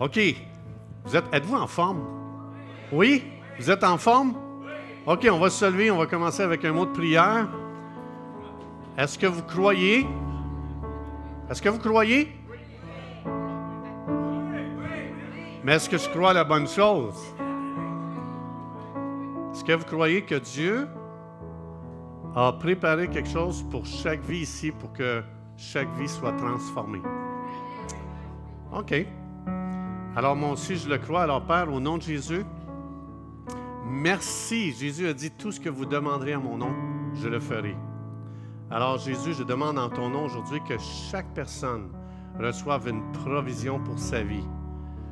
OK. Êtes, êtes-vous en forme? Oui? Vous êtes en forme? OK, on va se lever, on va commencer avec un mot de prière. Est-ce que vous croyez? Est-ce que vous croyez? Mais est-ce que je crois la bonne chose? Est-ce que vous croyez que Dieu a préparé quelque chose pour chaque vie ici pour que chaque vie soit transformée? OK. Alors moi aussi, je le crois. Alors Père, au nom de Jésus, merci. Jésus a dit, tout ce que vous demanderez à mon nom, je le ferai. Alors Jésus, je demande en ton nom aujourd'hui que chaque personne reçoive une provision pour sa vie.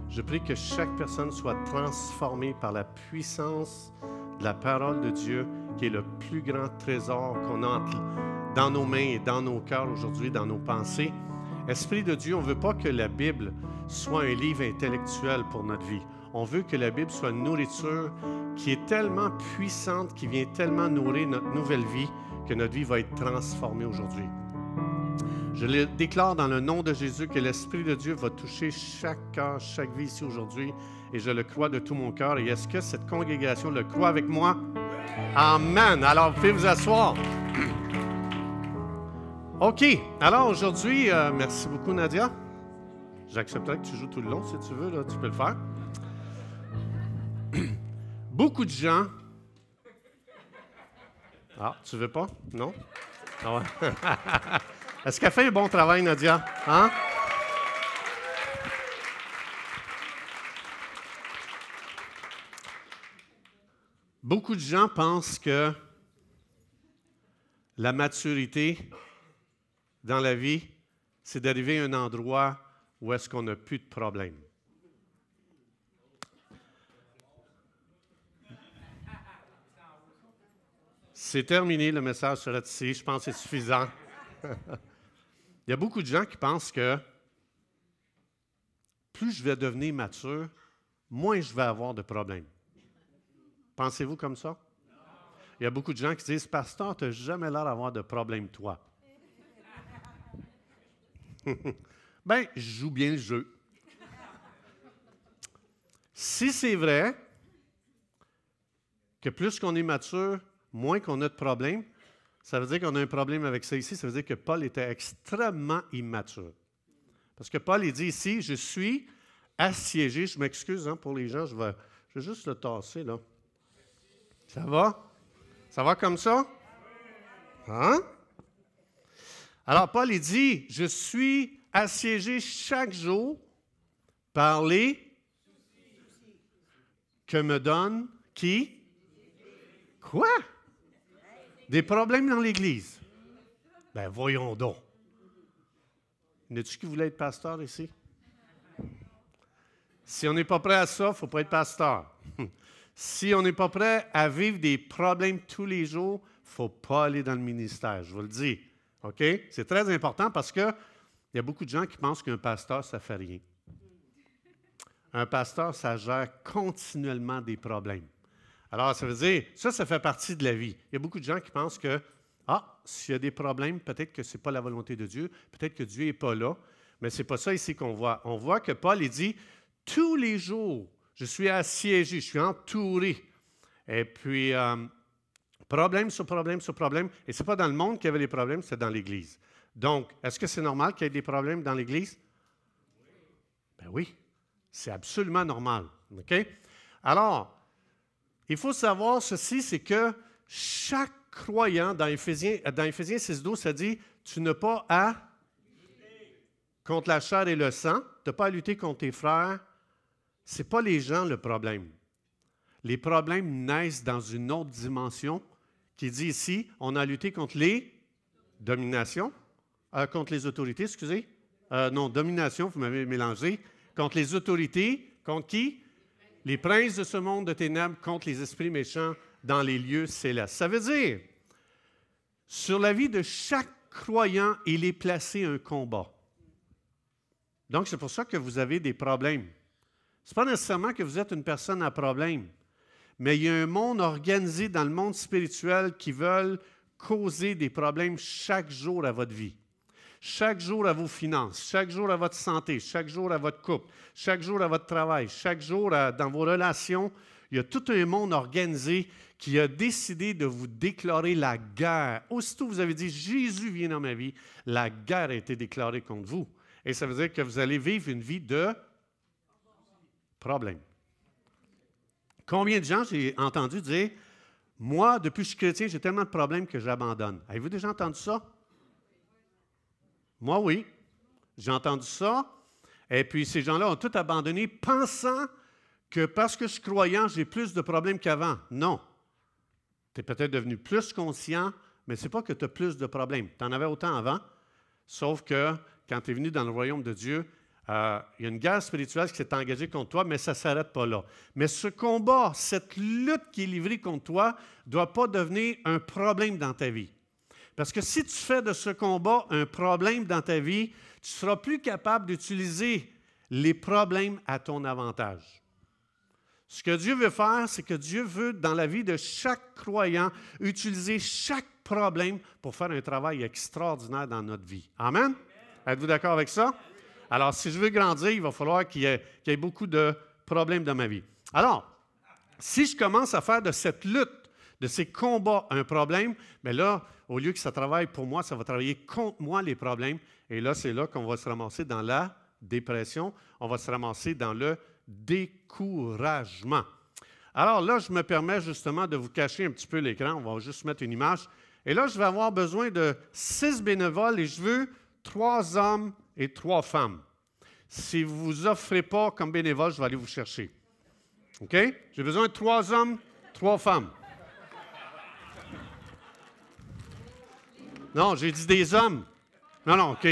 Je prie que chaque personne soit transformée par la puissance de la parole de Dieu, qui est le plus grand trésor qu'on a dans nos mains et dans nos cœurs aujourd'hui, dans nos pensées. Esprit de Dieu, on ne veut pas que la Bible soit un livre intellectuel pour notre vie. On veut que la Bible soit une nourriture qui est tellement puissante, qui vient tellement nourrir notre nouvelle vie, que notre vie va être transformée aujourd'hui. Je le déclare dans le nom de Jésus que l'Esprit de Dieu va toucher chaque cœur, chaque vie ici aujourd'hui, et je le crois de tout mon cœur. Et est-ce que cette congrégation le croit avec moi? Amen. Alors, vous pouvez vous asseoir. OK. Alors, aujourd'hui, euh, merci beaucoup, Nadia. J'accepterai que tu joues tout le long si tu veux, là, tu peux le faire. Beaucoup de gens. Ah, tu veux pas? Non? Ah. Est-ce qu'elle fait un bon travail, Nadia? Hein? Beaucoup de gens pensent que la maturité dans la vie, c'est d'arriver à un endroit où est-ce qu'on n'a plus de problème. C'est terminé, le message sera ici. Je pense que c'est suffisant. Il y a beaucoup de gens qui pensent que plus je vais devenir mature, moins je vais avoir de problèmes. Pensez-vous comme ça? Il y a beaucoup de gens qui disent Pasteur, tu n'as jamais l'air d'avoir de problème, toi. ben, je joue bien le jeu. Si c'est vrai que plus qu'on est mature, moins qu'on a de problèmes, ça veut dire qu'on a un problème avec ça ici. Ça veut dire que Paul était extrêmement immature. Parce que Paul, il dit ici, je suis assiégé. Je m'excuse hein, pour les gens, je vais, je vais juste le tasser là. Ça va? Ça va comme ça? Hein? Alors, Paul, il dit, je suis assiégé chaque jour par les que me donne qui? Quoi? Des problèmes dans l'Église. Ben voyons donc. N'es-tu qui voulait être pasteur ici? Si on n'est pas prêt à ça, il ne faut pas être pasteur. si on n'est pas prêt à vivre des problèmes tous les jours, il ne faut pas aller dans le ministère, je vous le dis. OK? C'est très important parce qu'il y a beaucoup de gens qui pensent qu'un pasteur, ça ne fait rien. Un pasteur, ça gère continuellement des problèmes. Alors, ça veut dire, ça, ça fait partie de la vie. Il y a beaucoup de gens qui pensent que, ah, s'il y a des problèmes, peut-être que ce n'est pas la volonté de Dieu, peut-être que Dieu n'est pas là, mais ce n'est pas ça ici qu'on voit. On voit que Paul, il dit, tous les jours, je suis assiégé, je suis entouré. Et puis, euh, problème sur problème sur problème. Et ce n'est pas dans le monde qu'il y avait les problèmes, c'est dans l'Église. Donc, est-ce que c'est normal qu'il y ait des problèmes dans l'Église? Ben oui, c'est absolument normal. Alors, il faut savoir ceci, c'est que chaque croyant, dans Éphésiens, dans Éphésiens 6.12, ça dit, tu n'as pas à contre la chair et le sang, tu n'as pas à lutter contre tes frères. Ce n'est pas les gens le problème. Les problèmes naissent dans une autre dimension qui dit ici, on a lutté contre les dominations, euh, contre les autorités, excusez, euh, non, domination, vous m'avez mélangé, contre les autorités, contre qui? Les princes de ce monde de ténèbres, contre les esprits méchants dans les lieux célestes. Ça veut dire, sur la vie de chaque croyant, il est placé un combat. Donc, c'est pour ça que vous avez des problèmes. Ce n'est pas nécessairement que vous êtes une personne à problème, mais il y a un monde organisé dans le monde spirituel qui veulent causer des problèmes chaque jour à votre vie. Chaque jour à vos finances, chaque jour à votre santé, chaque jour à votre couple, chaque jour à votre travail, chaque jour dans vos relations. Il y a tout un monde organisé qui a décidé de vous déclarer la guerre. Aussitôt vous avez dit Jésus vient dans ma vie, la guerre a été déclarée contre vous. Et ça veut dire que vous allez vivre une vie de problème. Combien de gens j'ai entendu dire Moi, depuis que je suis chrétien, j'ai tellement de problèmes que j'abandonne. Avez-vous déjà entendu ça? Moi, oui. J'ai entendu ça. Et puis, ces gens-là ont tout abandonné pensant que parce que je suis croyant, j'ai plus de problèmes qu'avant. Non. Tu es peut-être devenu plus conscient, mais ce n'est pas que tu as plus de problèmes. Tu en avais autant avant, sauf que quand tu es venu dans le royaume de Dieu, euh, il y a une guerre spirituelle qui s'est engagée contre toi, mais ça ne s'arrête pas là. Mais ce combat, cette lutte qui est livrée contre toi, ne doit pas devenir un problème dans ta vie. Parce que si tu fais de ce combat un problème dans ta vie, tu seras plus capable d'utiliser les problèmes à ton avantage. Ce que Dieu veut faire, c'est que Dieu veut, dans la vie de chaque croyant, utiliser chaque problème pour faire un travail extraordinaire dans notre vie. Amen? Êtes-vous d'accord avec ça? Alors, si je veux grandir, il va falloir qu'il y, ait, beaucoup de problèmes dans ma vie. Alors, si je commence à faire de cette lutte, de ces combats, un problème, bien là, au lieu que ça travaille pour moi, ça va travailler contre moi les problèmes. Et là, c'est là qu'on va se ramasser dans la dépression, on va se ramasser dans le découragement. Alors là, je me permets justement de vous cacher un petit peu l'écran. On va juste mettre une image. Et là, je vais avoir besoin de six bénévoles et je veux trois hommes et trois femmes. Si vous ne vous offrez pas comme bénévole, je vais aller vous chercher. OK? J'ai besoin de trois hommes, trois femmes. Non, j'ai dit des hommes. Non, non, OK.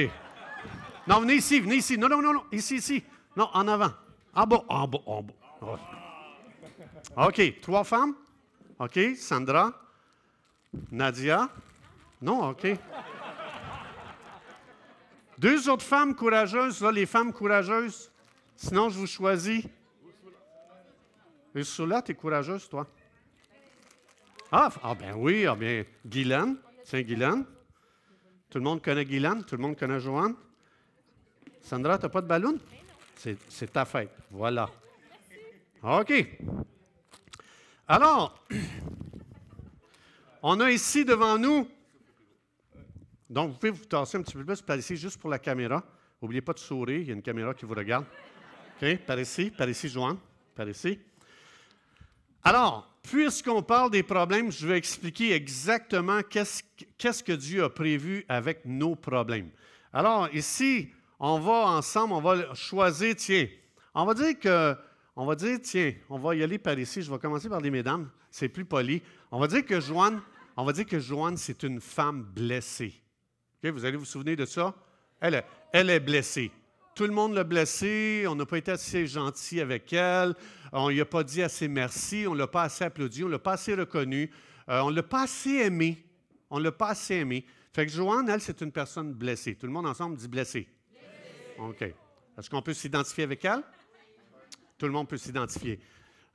Non, venez ici, venez ici. Non, non, non, non. Ici, ici. Non, en avant. En bas, en bas, en bas. OK, trois femmes. OK, Sandra. Nadia. Non, OK. Deux autres femmes courageuses, là, les femmes courageuses. Sinon, je vous choisis. Ursula, tu es courageuse, toi? Ah, ah, ben oui, ah bien, Guylaine, c'est Guylaine. Tout le monde connaît Guylaine, tout le monde connaît Joanne. Sandra, tu n'as pas de ballon? C'est ta fête. Voilà. OK. Alors, on a ici devant nous donc, vous pouvez vous tasser un petit peu plus par ici, juste pour la caméra. N'oubliez pas de sourire, il y a une caméra qui vous regarde. OK? Par ici, par ici, Joanne. Par ici. Alors, puisqu'on parle des problèmes, je vais expliquer exactement qu'est-ce que Dieu a prévu avec nos problèmes. Alors, ici, on va ensemble, on va choisir, tiens, on va dire que, on va dire, tiens, on va y aller par ici. Je vais commencer par les mesdames, c'est plus poli. On va dire que Joanne, on va dire que Joanne, c'est une femme blessée vous allez vous souvenir de ça? Elle, elle est blessée. Tout le monde l'a blessée, on n'a pas été assez gentil avec elle, on ne lui a pas dit assez merci, on ne l'a pas assez applaudi, on ne l'a pas assez reconnu, euh, on ne l'a pas assez aimé. On ne l'a pas assez aimé. Fait que Joanne, elle, c'est une personne blessée. Tout le monde ensemble dit blessée. OK. Est-ce qu'on peut s'identifier avec elle? Tout le monde peut s'identifier.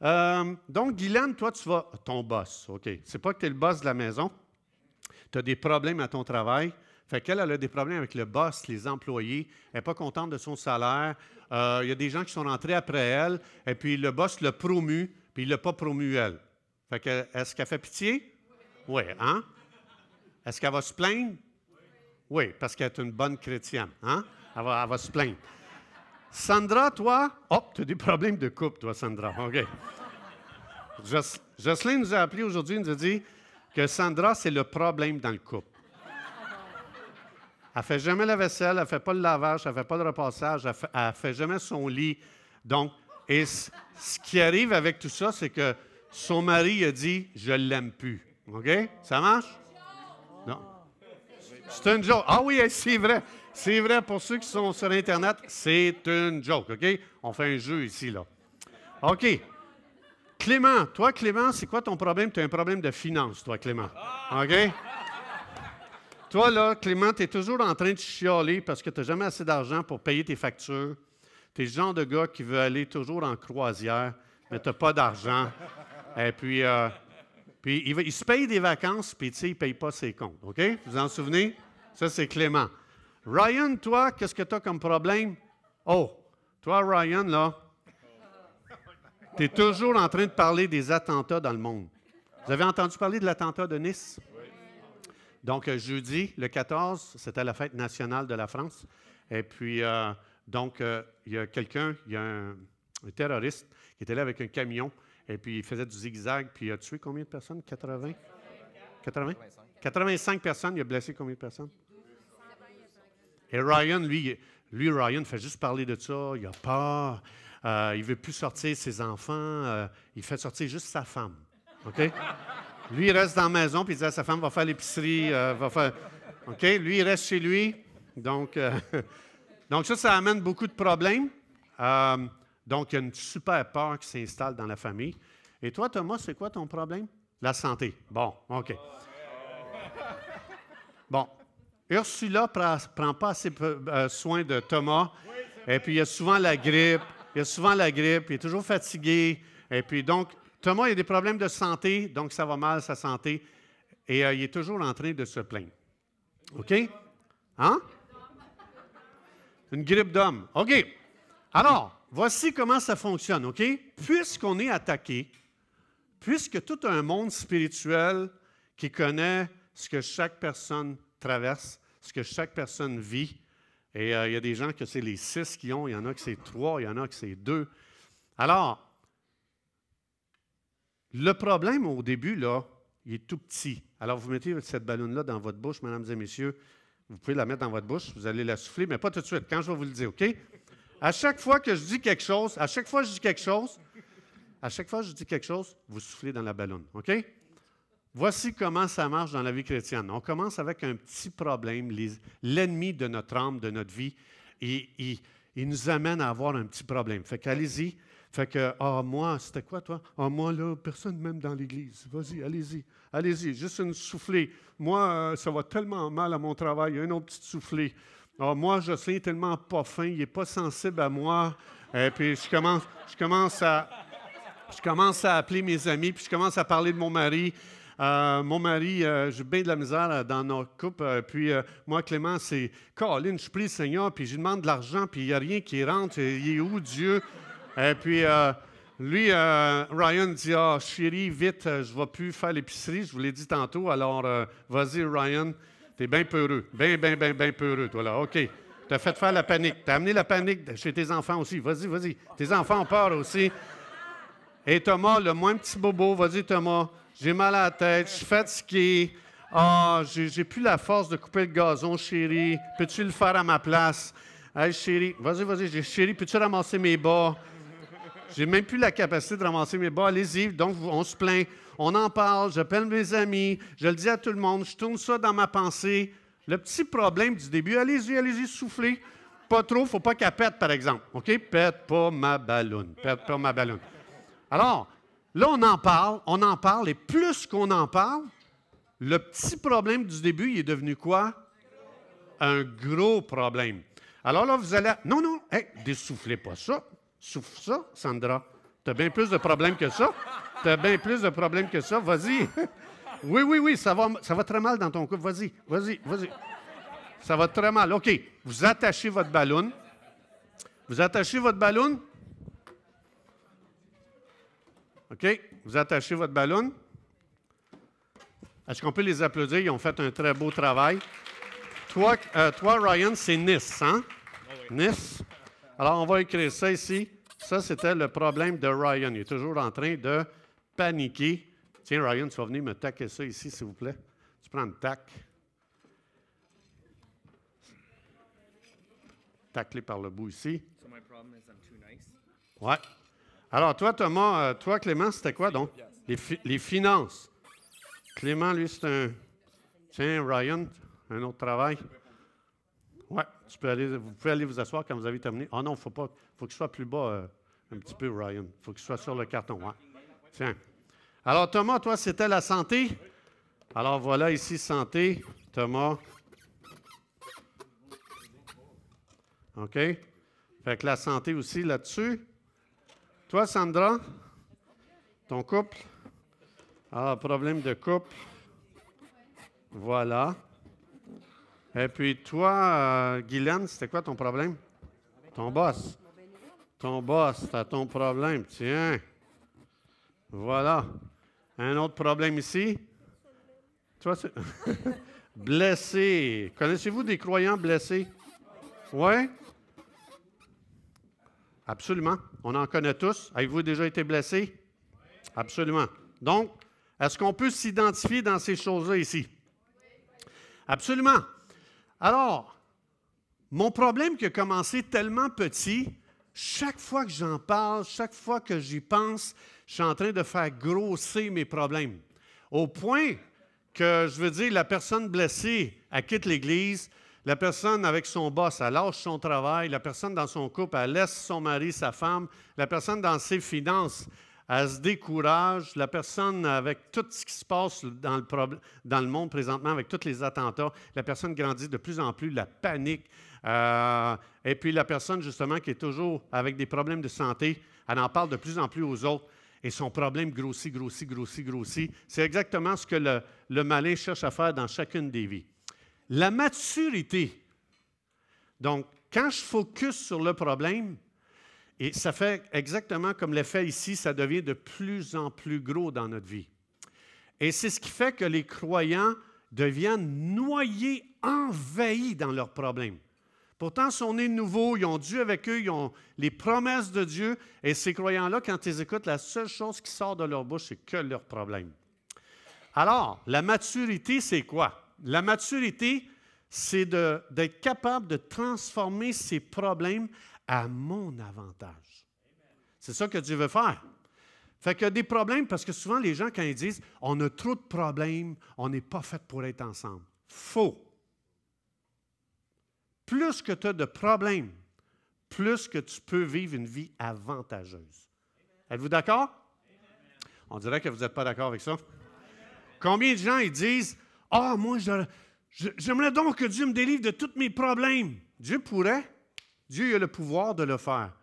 Euh, donc, Guylaine, toi, tu vas. Ton boss, OK. C'est pas que tu es le boss de la maison. Tu as des problèmes à ton travail. Fait qu'elle, elle a des problèmes avec le boss, les employés. Elle n'est pas contente de son salaire. Euh, il y a des gens qui sont rentrés après elle, et puis le boss l'a promu, puis il ne l'a pas promu elle. Fait que, est-ce qu'elle fait pitié? Oui, hein? Est-ce qu'elle va se plaindre? Oui, parce qu'elle est une bonne chrétienne, hein? Elle va, se plaindre. Sandra, toi, oh, tu as des problèmes de couple, toi, Sandra. OK. Jocelyne nous a appelé aujourd'hui, nous a dit que Sandra, c'est le problème dans le couple. Elle ne fait jamais la vaisselle, elle ne fait pas le lavage, elle ne fait pas le repassage, elle ne fait, jamais son lit. Donc, et ce qui arrive avec tout ça, c'est que son mari a dit Je ne l'aime plus. OK? Ça marche? Non. C'est un joke. Ah oui, c'est vrai. C'est vrai pour ceux qui sont sur Internet, c'est une joke, OK? On fait un jeu ici, là. OK. Clément, toi, Clément, c'est quoi ton problème? Tu as un problème de finance, toi, Clément. OK? Toi, là, Clément, tu es toujours en train de chialer parce que tu n'as jamais assez d'argent pour payer tes factures. Tu es le genre de gars qui veut aller toujours en croisière, mais tu n'as pas d'argent. Et puis, euh, puis il, se paye des vacances, puis tu sais, il ne paye pas ses comptes. OK? Vous vous en souvenez? Ça, c'est Clément. Ryan, toi, qu'est-ce que tu as comme problème? Oh, toi, Ryan, là, tu es toujours en train de parler des attentats dans le monde. Vous avez entendu parler de l'attentat de Nice? Donc, euh, jeudi, le 14, c'était la fête nationale de la France. Et puis, euh, donc, euh, il y a quelqu'un, il y a un, terroriste qui était là avec un camion, et puis il faisait du zigzag, puis il a tué combien de personnes? 80? 80? 85 personnes. Il a blessé combien de personnes? Et Ryan, lui, lui, Ryan, fait juste parler de ça. Il a peur. il ne veut plus sortir ses enfants. il fait sortir juste sa femme. OK? Lui, reste dans la maison, puis il dit à sa femme, va faire l'épicerie, euh, va faire... OK? Lui, il reste chez lui. Donc, euh, donc ça, ça amène beaucoup de problèmes. Euh, donc, il y a une super peur qui s'installe dans la famille. Et toi, Thomas, c'est quoi ton problème? La santé. Bon, OK. Bon. Ursula ne prend pas assez soin de Thomas. Et puis, il y a souvent la grippe. Il y a souvent la grippe. Il est toujours fatigué. Et puis, donc, Thomas, il a des problèmes de santé, donc ça va mal, sa santé, et euh, il est toujours en train de se plaindre. OK? Hein? Une grippe d'homme. OK. Alors, voici comment ça fonctionne, OK? Puisqu'on est attaqué, puisque tout un monde spirituel qui connaît ce que chaque personne traverse, ce que chaque personne vit, et euh, il y a des gens que c'est les six qui ont, il y en a que c'est trois, il y en a que c'est deux. Alors, le problème au début, là, il est tout petit. Alors, vous mettez cette ballonne-là dans votre bouche, mesdames et messieurs. Vous pouvez la mettre dans votre bouche, vous allez la souffler, mais pas tout de suite, quand je vais vous le dire, OK? À chaque fois que je dis quelque chose, à chaque fois que je dis quelque chose, à chaque fois que je dis quelque chose, vous soufflez dans la ballonne, OK? Voici comment ça marche dans la vie chrétienne. On commence avec un petit problème, l'ennemi de notre âme, de notre vie, il nous amène à avoir un petit problème. Fait qu'allez-y, fait que, ah, moi, c'était quoi, toi? Ah, moi, là, personne même dans l'Église. Vas-y, allez-y, allez-y, juste une soufflée. Moi, euh, ça va tellement mal à mon travail, un autre petit soufflé. Ah, moi, Jocelyn est tellement pas fin, il n'est pas sensible à moi. Et puis, je commence, je commence à. Je commence à appeler mes amis, puis je commence à parler de mon mari. Euh, mon mari, euh, j'ai bien de la misère dans notre couple. puis moi, Clément, c'est Caroline, je prie le Seigneur, puis je demande de l'argent, puis il n'y a rien qui rentre. Il est où Dieu? Et puis, euh, lui, euh, Ryan dit Ah, chérie, vite, euh, je ne vais plus faire l'épicerie, je vous l'ai dit tantôt, alors vas-y, Ryan, tu es bien peureux, bien, bien, bien, bien peureux, toi là. OK. Tu as fait faire la panique. Tu as amené la panique chez tes enfants aussi. Vas-y, vas-y. Tes enfants ont peur aussi. Et Thomas, le moins petit bobo, vas-y, Thomas, j'ai mal à la tête, je suis fatigué. Ah, j'ai plus la force de couper le gazon, chérie. Peux-tu le faire à ma place? Hey, chérie, vas-y, vas-y, chérie, peux-tu ramasser mes bas? J'ai même plus la capacité de ramasser mes bas. Allez-y. Donc, on se plaint. On en parle. J'appelle mes amis. Je le dis à tout le monde. Je tourne ça dans ma pensée. Le petit problème du début, allez-y, allez-y, soufflez. Pas trop, faut pas qu'elle pète, par exemple. OK? Pète pas ma ballonne. Pète pas ma ballonne. Alors, là, on en parle, on en parle, et plus qu'on en parle, le petit problème du début, il est devenu quoi? Un gros problème. Alors là, vous allez. Non, non, hey, dessoufflez pas ça. Souffle ça, Sandra. Tu as bien plus de problèmes que ça. Tu as bien plus de problèmes que ça. Vas-y. Oui, oui, oui, ça va, ça va très mal dans ton couple. Vas-y, vas-y, vas-y. Ça va très mal. OK. Vous attachez votre ballon. Vous attachez votre ballon. OK. Vous attachez votre ballon. Est-ce qu'on peut les applaudir? Ils ont fait un très beau travail. Toi, euh, toi Ryan, c'est Nice, hein? Nice. Alors, on va écrire ça ici. Ça, c'était le problème de Ryan. Il est toujours en train de paniquer. Tiens, Ryan, tu vas venir me taquer ça ici, s'il vous plaît. Tu prends le tac. Taclé par le bout ici. Ouais. Alors, toi, Thomas, euh, toi, Clément, c'était quoi donc? Les, les, finances. Clément, lui, c'est un. Tiens, Ryan, un autre travail. Tu peux aller, vous pouvez aller vous asseoir quand vous avez terminé. Ah non, faut pas. faut qu'il soit plus bas euh, un petit peu, Ryan. Faut qu'il soit sur le carton. Tiens. Alors, Thomas, toi, c'était la santé? Alors, voilà ici, santé. Thomas. OK? Fait que la santé aussi là-dessus. Toi, Sandra, ton couple? Ah, problème de couple. Voilà. Et puis toi, euh, Guylaine, c'était quoi ton problème? Ton boss. Ton boss, t'as ton problème. Tiens. Voilà. Un autre problème ici? Toi, c'est. blessé. Connaissez-vous des croyants blessés? Oui? Absolument. On en connaît tous. Avez-vous déjà été blessé? Absolument. Donc, est-ce qu'on peut s'identifier dans ces choses-là ici? Absolument. Alors, mon problème qui a commencé tellement petit, chaque fois que j'en parle, chaque fois que j'y pense, je suis en train de faire grossir mes problèmes. Au point que, je veux dire, la personne blessée, elle quitte l'Église, la personne avec son boss, elle lâche son travail, la personne dans son couple, elle laisse son mari, sa femme, la personne dans ses finances, elle se décourage. La personne, avec tout ce qui se passe dans le, monde présentement, avec tous les attentats, la personne grandit de plus en plus, la panique. Euh, et puis la personne, justement, qui est toujours avec des problèmes de santé, elle en parle de plus en plus aux autres. Et son problème grossit, grossit, grossit, grossit. C'est exactement ce que le malin cherche à faire dans chacune des vies. La maturité. Donc, quand je focus sur le problème, et ça fait exactement comme l'effet ici, ça devient de plus en plus gros dans notre vie. Et c'est ce qui fait que les croyants deviennent noyés, envahis dans leurs problèmes. Pourtant, sont nés nouveaux, ils ont Dieu avec eux, ils ont les promesses de Dieu. Et ces croyants-là, quand ils écoutent, la seule chose qui sort de leur bouche, c'est que leurs problèmes. Alors, la maturité, c'est quoi? La maturité, c'est d'être capable de transformer ces problèmes à mon avantage. C'est ça que Dieu veut faire. Fait qu'il y a des problèmes parce que souvent les gens, quand ils disent on a trop de problèmes, on n'est pas fait pour être ensemble. Faux. Plus que tu as de problèmes, plus que tu peux vivre une vie avantageuse. Êtes-vous d'accord? On dirait que vous n'êtes pas d'accord avec ça. Combien de gens ils disent Ah, moi, j'aimerais donc que Dieu me délivre de tous mes problèmes. Dieu pourrait, Dieu a le pouvoir de le faire.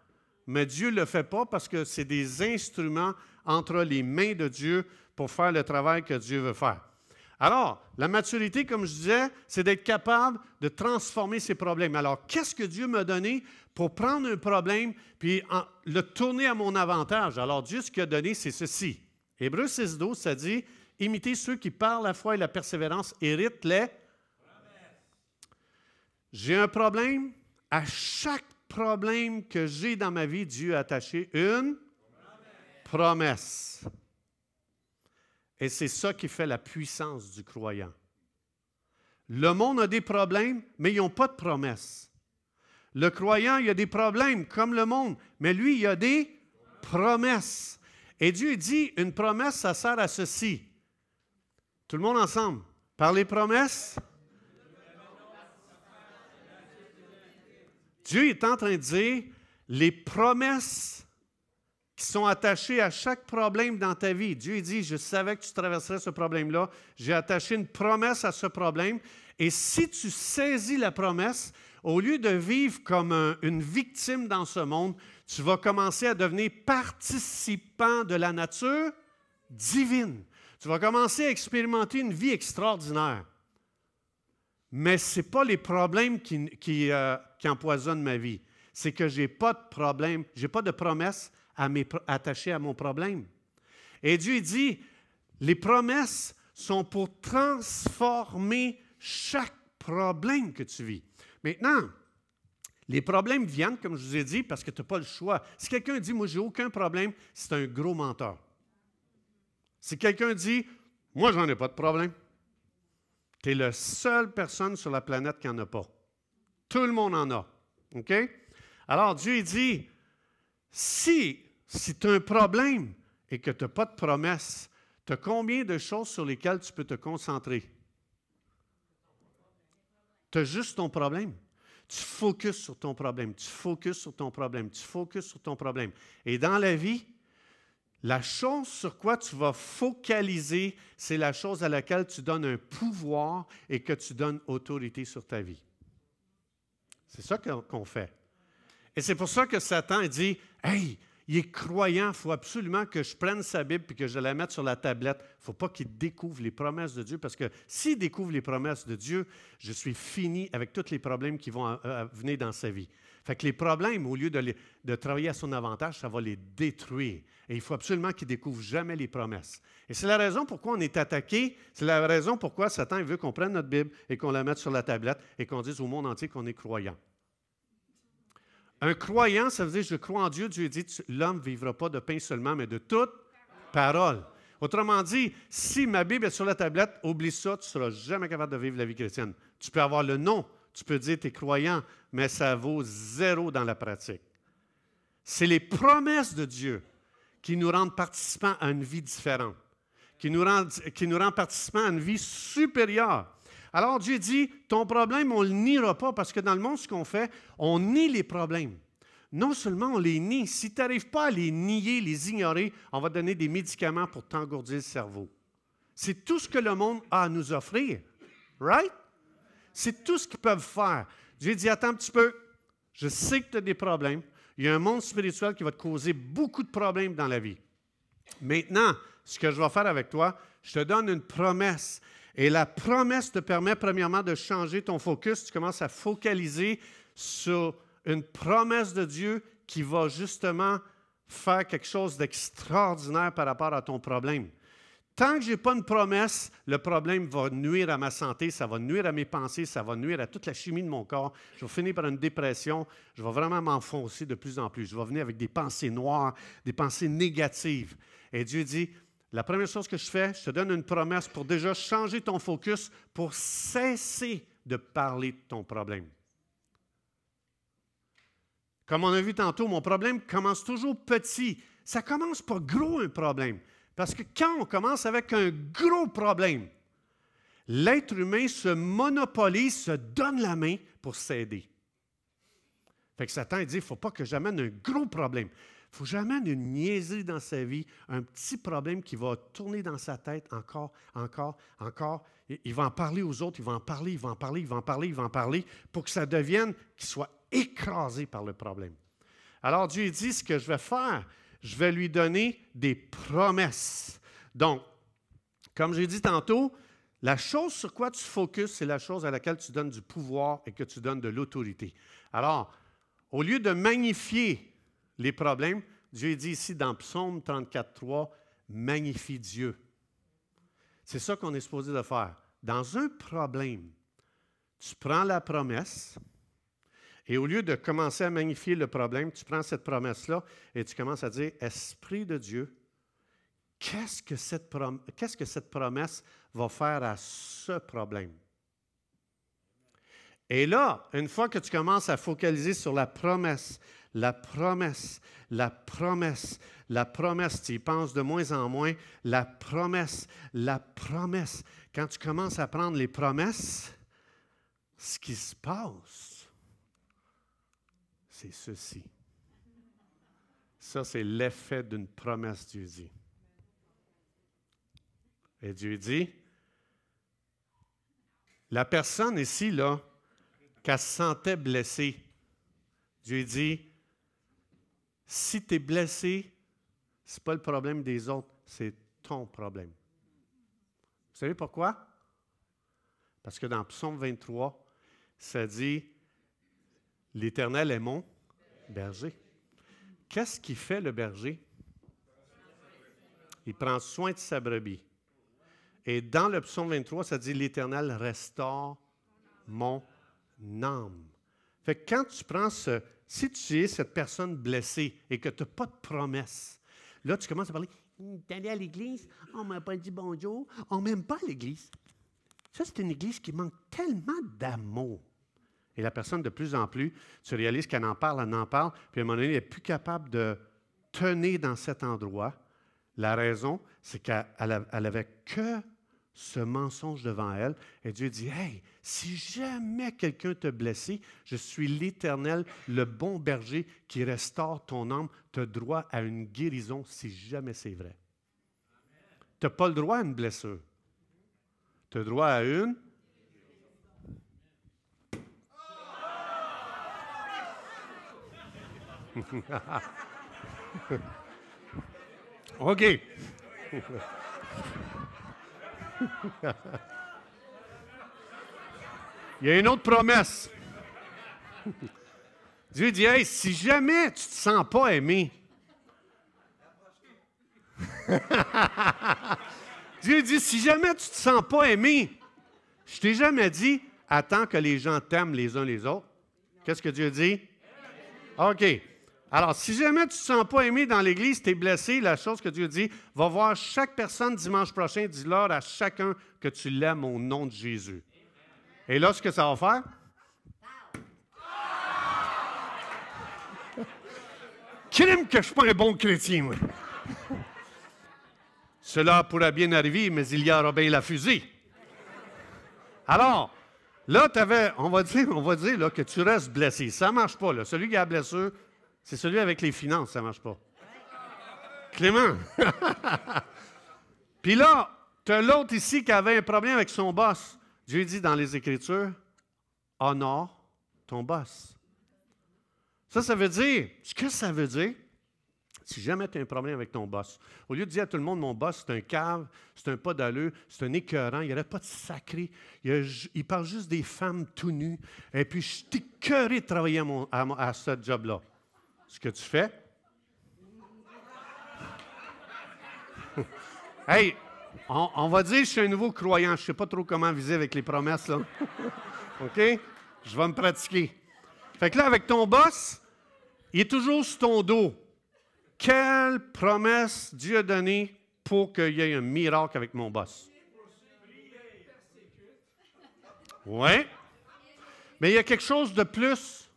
Mais Dieu ne le fait pas parce que c'est des instruments entre les mains de Dieu pour faire le travail que Dieu veut faire. Alors, la maturité, comme je disais, c'est d'être capable de transformer ces problèmes. Alors, qu'est-ce que Dieu m'a donné pour prendre un problème puis le tourner à mon avantage? Alors, Dieu, ce qu'il a donné, c'est ceci. Hébreu 6.12, ça dit, imitez ceux qui parlent la foi et la persévérance, héritent les... J'ai un problème, à chaque problème que j'ai dans ma vie, Dieu a attaché une promesse. Et c'est ça qui fait la puissance du croyant. Le monde a des problèmes, mais ils n'ont pas de promesse. Le croyant, il a des problèmes comme le monde, mais lui, il a des promesses. Et Dieu dit, une promesse, ça sert à ceci. Tout le monde ensemble. Par les promesses, Dieu est en train de dire, les promesses qui sont attachées à chaque problème dans ta vie. Dieu dit, je savais que tu traverserais ce problème-là. J'ai attaché une promesse à ce problème. Et si tu saisis la promesse, au lieu de vivre comme une victime dans ce monde, tu vas commencer à devenir participant de la nature divine. Tu vas commencer à expérimenter une vie extraordinaire. Mais ce n'est pas les problèmes qui, euh, empoisonnent ma vie. C'est que je n'ai pas de problème, je n'ai pas de promesse à attachée à mon problème. Et Dieu dit, les promesses sont pour transformer chaque problème que tu vis. Maintenant, les problèmes viennent, comme je vous ai dit, parce que tu n'as pas le choix. Si quelqu'un dit, moi, j'ai aucun problème, c'est un gros menteur. Si quelqu'un dit, moi, j'en ai pas de problème, tu es la seule personne sur la planète qui n'en a pas. Tout le monde en a. OK? Alors, Dieu dit, si, si tu as un problème et que tu n'as pas de promesse, tu as combien de choses sur lesquelles tu peux te concentrer? Tu as juste ton problème. Tu focuses sur ton problème, tu focuses sur ton problème, tu focuses sur ton problème. Et dans la vie, la chose sur quoi tu vas focaliser, c'est la chose à laquelle tu donnes un pouvoir et que tu donnes autorité sur ta vie. C'est ça qu'on fait. Et c'est pour ça que Satan dit Hey, il est croyant, il faut absolument que je prenne sa Bible et que je la mette sur la tablette. Il ne faut pas qu'il découvre les promesses de Dieu, parce que s'il découvre les promesses de Dieu, je suis fini avec tous les problèmes qui vont venir dans sa vie. Fait que les problèmes, au lieu de, de, travailler à son avantage, ça va les détruire. Et il faut absolument qu'il découvre jamais les promesses. Et c'est la raison pourquoi on est attaqué. C'est la raison pourquoi Satan veut qu'on prenne notre Bible et qu'on la mette sur la tablette et qu'on dise au monde entier qu'on est croyant. Un croyant, ça veut dire je crois en Dieu. Dieu dit l'homme ne vivra pas de pain seulement, mais de toute parole. Autrement dit, si ma Bible est sur la tablette, oublie ça, tu ne seras jamais capable de vivre la vie chrétienne. Tu peux avoir le nom, tu peux dire tu es croyant, mais ça vaut zéro dans la pratique. C'est les promesses de Dieu qui nous rendent participants à une vie différente, qui nous rendent, qui nous rendent participants à une vie supérieure. Alors Dieu dit, ton problème, on ne le niera pas parce que dans le monde, ce qu'on fait, on nie les problèmes. Non seulement on les nie, si tu n'arrives pas à les nier, les ignorer, on va donner des médicaments pour t'engourdir le cerveau. C'est tout ce que le monde a à nous offrir. Right? C'est tout ce qu'ils peuvent faire. Dieu dit, attends un petit peu, je sais que tu as des problèmes. Il y a un monde spirituel qui va te causer beaucoup de problèmes dans la vie. Maintenant, ce que je vais faire avec toi, je te donne une promesse. Et la promesse te permet premièrement de changer ton focus. Tu commences à focaliser sur une promesse de Dieu qui va justement faire quelque chose d'extraordinaire par rapport à ton problème. Tant que je n'ai pas une promesse, le problème va nuire à ma santé, ça va nuire à mes pensées, ça va nuire à toute la chimie de mon corps. Je vais finir par une dépression, je vais vraiment m'enfoncer de plus en plus. Je vais venir avec des pensées noires, des pensées négatives. Et Dieu dit, la première chose que je fais, je te donne une promesse pour déjà changer ton focus, pour cesser de parler de ton problème. Comme on a vu tantôt, mon problème commence toujours petit. Ça commence pas gros un problème. Parce que quand on commence avec un gros problème, l'être humain se monopolise, se donne la main pour s'aider. Fait que Satan dit, il ne faut pas que j'amène un gros problème. Il faut jamais une niaiserie dans sa vie, un petit problème qui va tourner dans sa tête encore, encore, encore. Il va en parler aux autres, il va en parler, il va en parler, il va en parler, il va en parler, pour que ça devienne, qu'il soit écrasé par le problème. Alors Dieu dit, ce que je vais faire, je vais lui donner des promesses. Donc, comme j'ai dit tantôt, la chose sur quoi tu focuses, c'est la chose à laquelle tu donnes du pouvoir et que tu donnes de l'autorité. Alors, au lieu de magnifier les problèmes, Dieu dit ici dans Psaume 34.3, magnifie Dieu. C'est ça qu'on est supposé de faire. Dans un problème, tu prends la promesse et au lieu de commencer à magnifier le problème, tu prends cette promesse-là et tu commences à dire, Esprit de Dieu, qu'est-ce que cette, promesse va faire à ce problème? Et là, une fois que tu commences à focaliser sur la promesse, la promesse, la promesse, la promesse, tu y penses de moins en moins, la promesse, la promesse. Quand tu commences à prendre les promesses, ce qui se passe, c'est ceci. Ça, c'est l'effet d'une promesse, Dieu dit. Et Dieu dit, la personne ici, là, qu'elle se sentait blessée, Dieu dit, si tu es blessé, ce n'est pas le problème des autres, c'est ton problème. Vous savez pourquoi? Parce que dans Psaume 23, ça dit L'Éternel est mon berger. Qu'est-ce qui fait le berger? Il prend soin de sa brebis. Et dans le psaume 23, ça dit L'Éternel restaure mon âme. Fait que quand tu prends ce, si tu es cette personne blessée et que tu n'as pas de promesse, là, tu commences à parler T'es allé à l'église, on ne m'a pas dit bonjour, on ne m'aime pas l'église. Ça, c'est une église qui manque tellement d'amour. Et la personne, de plus en plus, tu réalises qu'elle en parle, elle en parle, puis à un moment donné, elle n'est plus capable de tenir dans cet endroit. La raison, c'est qu'elle n'avait que ce mensonge devant elle. Et Dieu dit, Hey, si jamais quelqu'un t'a blessé, je suis l'Éternel, le bon berger qui restaure ton âme, tu as droit à une guérison si jamais c'est vrai. Tu n'as pas le droit à une blessure. Tu as droit à une. OK. Il y a une autre promesse. Dieu dit, hey, si jamais tu ne te sens pas aimé, Dieu dit, si jamais tu ne te sens pas aimé, je t'ai jamais dit, attends que les gens t'aiment les uns les autres. Qu'est-ce que Dieu dit? OK. Alors, si jamais tu ne te sens pas aimé dans l'Église, tu es blessé, la chose que Dieu dit, va voir chaque personne dimanche prochain, dis-leur à chacun que tu l'aimes au nom de Jésus. Et là, ce que ça va faire? Crime que je ne suis pas un bon chrétien, moi. Cela pourrait bien arriver, mais il y aura bien la fusée. Alors, là, tu avais, on va dire, on va dire là, que tu restes blessé. Ça ne marche pas. Là. Celui qui a la blessure, c'est celui avec les finances, ça ne marche pas. Clément. Puis là, tu as l'autre ici qui avait un problème avec son boss. Dieu dit dans les Écritures, honore ton boss. Ça, ça veut dire, ce que ça veut dire, si jamais tu as un problème avec ton boss, au lieu de dire à tout le monde, mon boss, c'est un cave, c'est un pas d'allure, c'est un écœurant, il n'y aurait pas de sacré, il, parle juste des femmes tout nues, et puis je suis écœuré de travailler à, ce job-là. Ce que tu fais, hey, on, va dire que je suis un nouveau croyant. Je ne sais pas trop comment viser avec les promesses. Là. OK? Je vais me pratiquer. Fait que là, avec ton boss, il est toujours sur ton dos. Quelle promesse Dieu a donnée pour qu'il y ait un miracle avec mon boss? Oui. Mais il y a quelque chose de plus.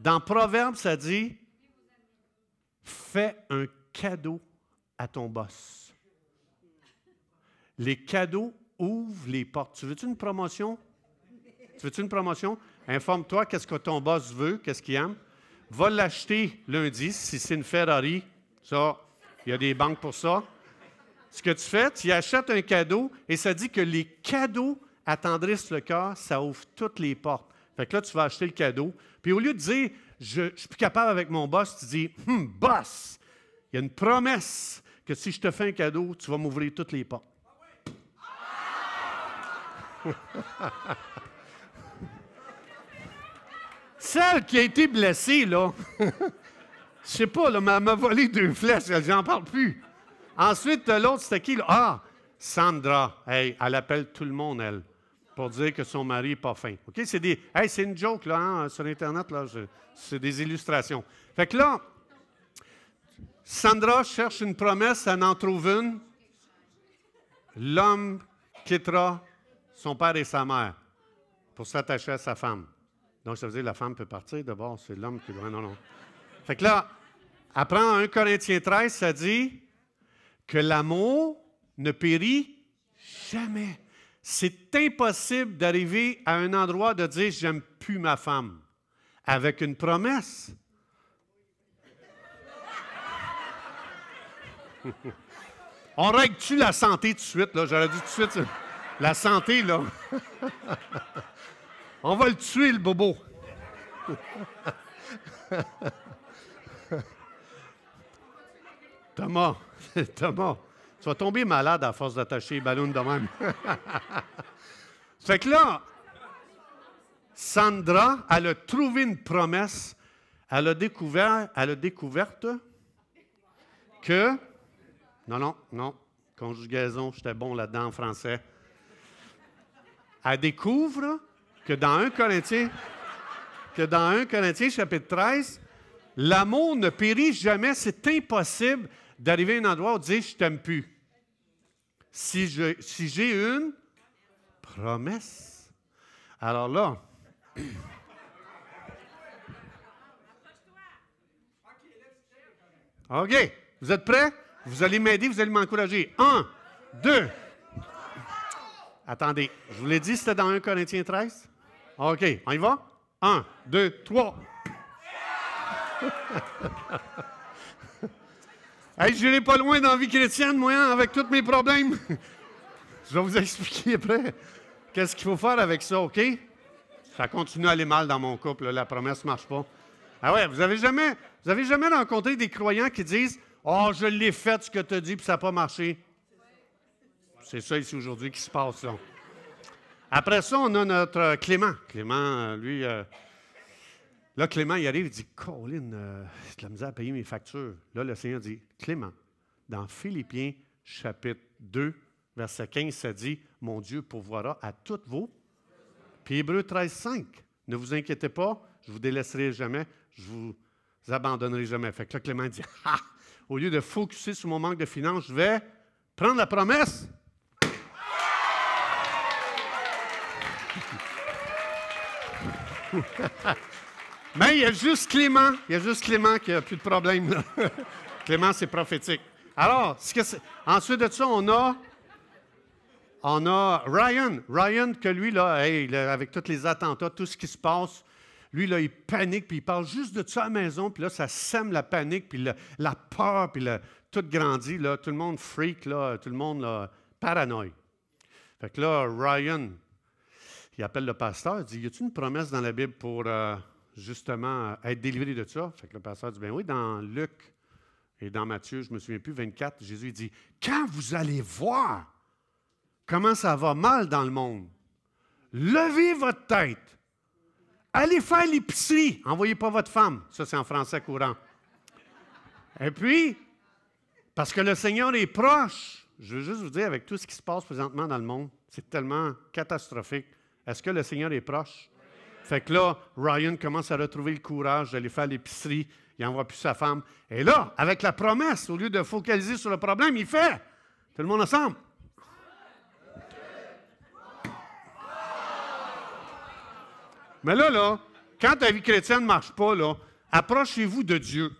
Dans Proverbe, ça dit Fais un cadeau à ton boss. Les cadeaux ouvrent les portes. Tu veux-tu une promotion? Tu veux-tu une promotion? Informe-toi qu'est-ce que ton boss veut, qu'est-ce qu'il aime. Va l'acheter lundi si c'est une Ferrari. Ça, il y a des banques pour ça. Ce que tu fais, tu achètes un cadeau et ça dit que les cadeaux attendrissent le cœur, ça ouvre toutes les portes. Fait que là, tu vas acheter le cadeau. Puis au lieu de dire, je suis plus capable avec mon boss, tu dis, hum, boss, il y a une promesse que si je te fais un cadeau, tu vas m'ouvrir toutes les portes. Celle qui a été blessée, là, je sais pas, là, elle m'a volé deux flèches, j'en parle plus. Ensuite, l'autre, c'était qui? Là? Ah, Sandra. Hey, elle appelle tout le monde, elle, pour dire que son mari n'est pas fin. OK? C'est des. C'est une joke, là, hein, sur Internet. C'est des illustrations. Fait que là, Sandra cherche une promesse, elle en trouve une. L'homme quittera son père et sa mère pour s'attacher à sa femme. Donc, ça veut dire que la femme peut partir. D'abord, c'est l'homme qui doit. Non, non. Fait que là, après 1 Corinthiens 13, ça dit que l'amour ne périt jamais. C'est impossible d'arriver à un endroit de dire j'aime plus ma femme avec une promesse. On règle-tu la santé tout de suite? Là? J'aurais dit tout de suite. La santé, là. On va le tuer, le bobo. Thomas, Thomas, tu vas tomber malade à force d'attacher les ballons de même. fait que là, Sandra, elle a trouvé une promesse. Elle a découvert, découverte que. Non, non, non. Conjugaison, j'étais bon là-dedans en français. Elle découvre que dans 1 Corinthiens, que dans 1 Corinthiens chapitre 13, l'amour ne périt jamais. C'est impossible d'arriver à un endroit où dire je t'aime plus. Si, j'ai une promesse. Alors là, OK. Vous êtes prêts? Vous allez m'aider, vous allez m'encourager. Un, deux. Attendez, je vous l'ai dit, c'était dans 1 Corinthiens 13? OK, on y va? 1, 2, 3. Hey, je n'irai pas loin dans la vie chrétienne, moi, hein, avec tous mes problèmes. je vais vous expliquer après qu'est-ce qu'il faut faire avec ça, OK? Ça continue à aller mal dans mon couple, la promesse ne marche pas. Ah ouais, vous avez jamais, vous avez jamais rencontré des croyants qui disent Oh, je l'ai fait ce que tu as dit, puis ça n'a pas marché. C'est ça ici aujourd'hui qui se passe là. Après ça, on a notre Clément. Clément, euh, lui, euh, là, Clément, il arrive, il dit Colin, j'ai de la misère à payer mes factures. Là, le Seigneur dit Clément, dans Philippiens chapitre 2, verset 15, ça dit Mon Dieu pourvoira à toutes vos. Puis Hébreu 13, 5, ne vous inquiétez pas, je ne vous délaisserai jamais, je vous abandonnerai jamais. Fait que là, Clément dit Ah, au lieu de focuser sur mon manque de finances, je vais prendre la promesse. Mais il y a juste Clément, il y a juste Clément qui n'a plus de problème. Clément, c'est prophétique. Alors, ensuite de ça, on a, on a Ryan. Ryan, que lui, là, avec tous les attentats, tout ce qui se passe, lui, là, il panique, puis il parle juste de ça à la maison, puis là, ça sème la panique, puis la peur, puis tout grandit, là, tout le monde freak, là, tout le monde là, paranoïe. Fait que là, Ryan, il appelle le pasteur, il dit Y a-t-il une promesse dans la Bible pour euh, justement être délivré de ça le pasteur dit Ben oui, dans Luc et dans Matthieu, je ne me souviens plus, 24, Jésus dit Quand vous allez voir comment ça va mal dans le monde, levez votre tête Allez faire l'épicerie. Envoyez pas votre femme. Ça, c'est en français courant. Et puis, parce que le Seigneur est proche, je veux juste vous dire, avec tout ce qui se passe présentement dans le monde, c'est tellement catastrophique. Est-ce que le Seigneur est proche? Fait que là, Ryan commence à retrouver le courage d'aller faire l'épicerie. Il n'envoie plus sa femme. Et là, avec la promesse, au lieu de focaliser sur le problème, il fait. Tout le monde ensemble. Mais là, là, quand ta vie chrétienne ne marche pas, là, approchez-vous de Dieu.